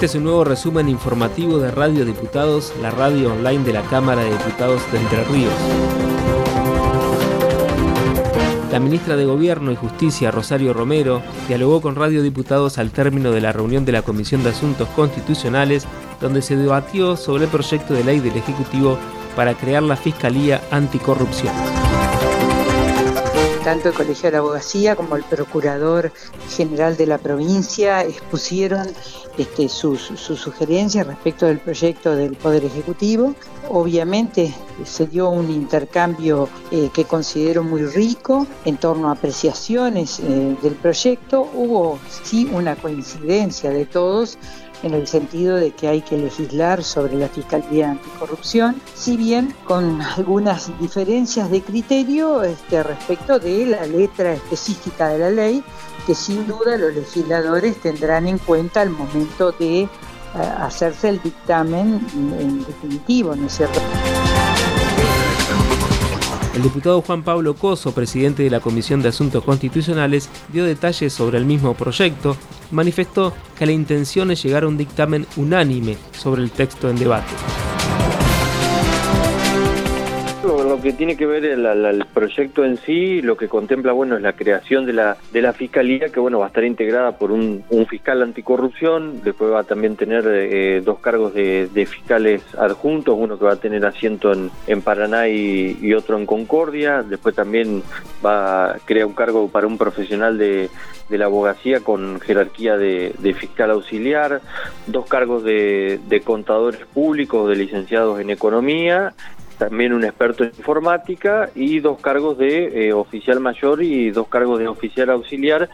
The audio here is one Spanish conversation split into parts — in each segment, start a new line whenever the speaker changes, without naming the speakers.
Este es un nuevo resumen informativo de Radio Diputados, la radio online de la Cámara de Diputados de Entre Ríos. La ministra de Gobierno y Justicia, Rosario Romero, dialogó con Radio Diputados al término de la reunión de la Comisión de Asuntos Constitucionales, donde se debatió sobre el proyecto de ley del Ejecutivo para crear la Fiscalía Anticorrupción
tanto el Colegio de Abogacía como el Procurador General de la provincia expusieron este, sus, sugerencias respecto del proyecto del Poder Ejecutivo. Obviamente se dio un intercambio eh, que considero muy rico en torno a apreciaciones eh, del proyecto. Hubo sí una coincidencia de todos en el sentido de que hay que legislar sobre la Fiscalía Anticorrupción, si bien con algunas diferencias de criterio este, respecto de la letra específica de la ley, que sin duda los legisladores tendrán en cuenta al momento de eh, hacerse el dictamen en definitivo, ¿no es cierto?
El diputado Juan Pablo Coso, presidente de la Comisión de Asuntos Constitucionales, dio detalles sobre el mismo proyecto. Manifestó que la intención es llegar a un dictamen unánime sobre el texto en debate
lo que tiene que ver el, proyecto en sí, lo que contempla, bueno, es la creación de la, de la fiscalía, que bueno, va a estar integrada por un, fiscal anticorrupción, después va a también tener eh, dos cargos de, fiscales adjuntos, uno que va a tener asiento en, en Paraná y, otro en Concordia, después también va a crear un cargo para un profesional de, la abogacía con jerarquía de, fiscal auxiliar, dos cargos de, de contadores públicos, de licenciados en economía también un experto en informática y dos cargos de eh, oficial mayor y dos cargos de oficial auxiliar,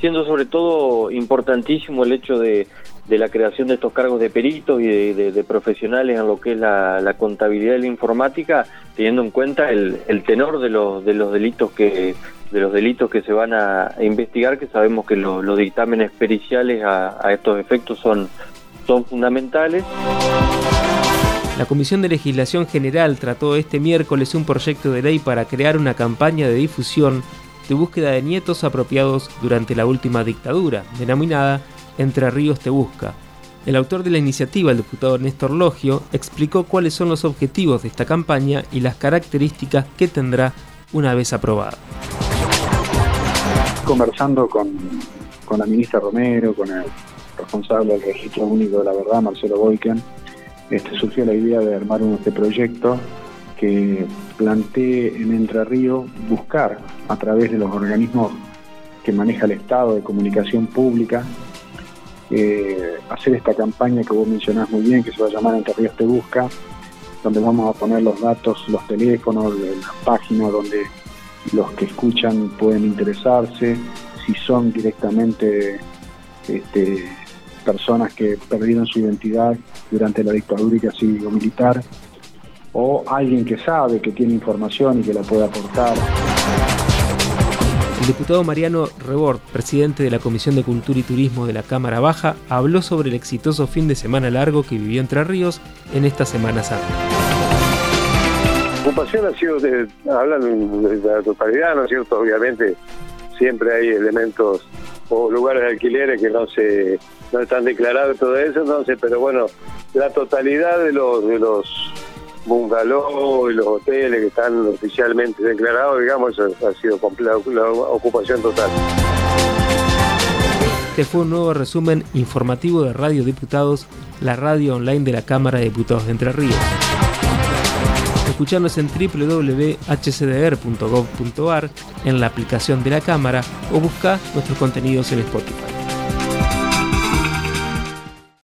siendo sobre todo importantísimo el hecho de, la creación de estos cargos de peritos y de, profesionales en lo que es la, contabilidad y la informática, teniendo en cuenta el, tenor de los, de los delitos que de los delitos que se van a, investigar, que sabemos que los dictámenes periciales a, a estos efectos son, son fundamentales.
La Comisión de Legislación General trató este miércoles un proyecto de ley para crear una campaña de difusión de búsqueda de nietos apropiados durante la última dictadura, denominada Entre Ríos Te Busca. El autor de la iniciativa, el diputado Néstor Logio, explicó cuáles son los objetivos de esta campaña y las características que tendrá una vez aprobada.
Conversando con, con la ministra Romero, con el responsable del Registro Único de la Verdad, Marcelo Boyken, este, surgió la idea de armar un, este proyecto que plantee en Entre Ríos buscar a través de los organismos que maneja el Estado de comunicación pública, eh, hacer esta campaña que vos mencionás muy bien, que se va a llamar Entre Ríos Te Busca, donde vamos a poner los datos, los teléfonos, las páginas donde los que escuchan pueden interesarse, si son directamente este, personas que perdieron su identidad durante la dictadura cívico-militar, o alguien que sabe, que tiene información y que la puede aportar.
El diputado Mariano Rebord, presidente de la Comisión de Cultura y Turismo de la Cámara Baja, habló sobre el exitoso fin de semana largo que vivió Entre Ríos en esta Semana Santa.
La ocupación ha sido, de, hablan de la totalidad, ¿no es cierto? Obviamente siempre hay elementos o lugares de alquileres que no se no están declarados todo eso, entonces, pero bueno, la totalidad de los de los bungalows y los hoteles que están oficialmente declarados, digamos, ha sido la ocupación total.
Este fue un nuevo resumen informativo de Radio Diputados, la radio online de la Cámara de Diputados de Entre Ríos. Escucharnos en www.hcdr.gov.ar, en la aplicación de la Cámara o busca nuestros contenidos en Spotify.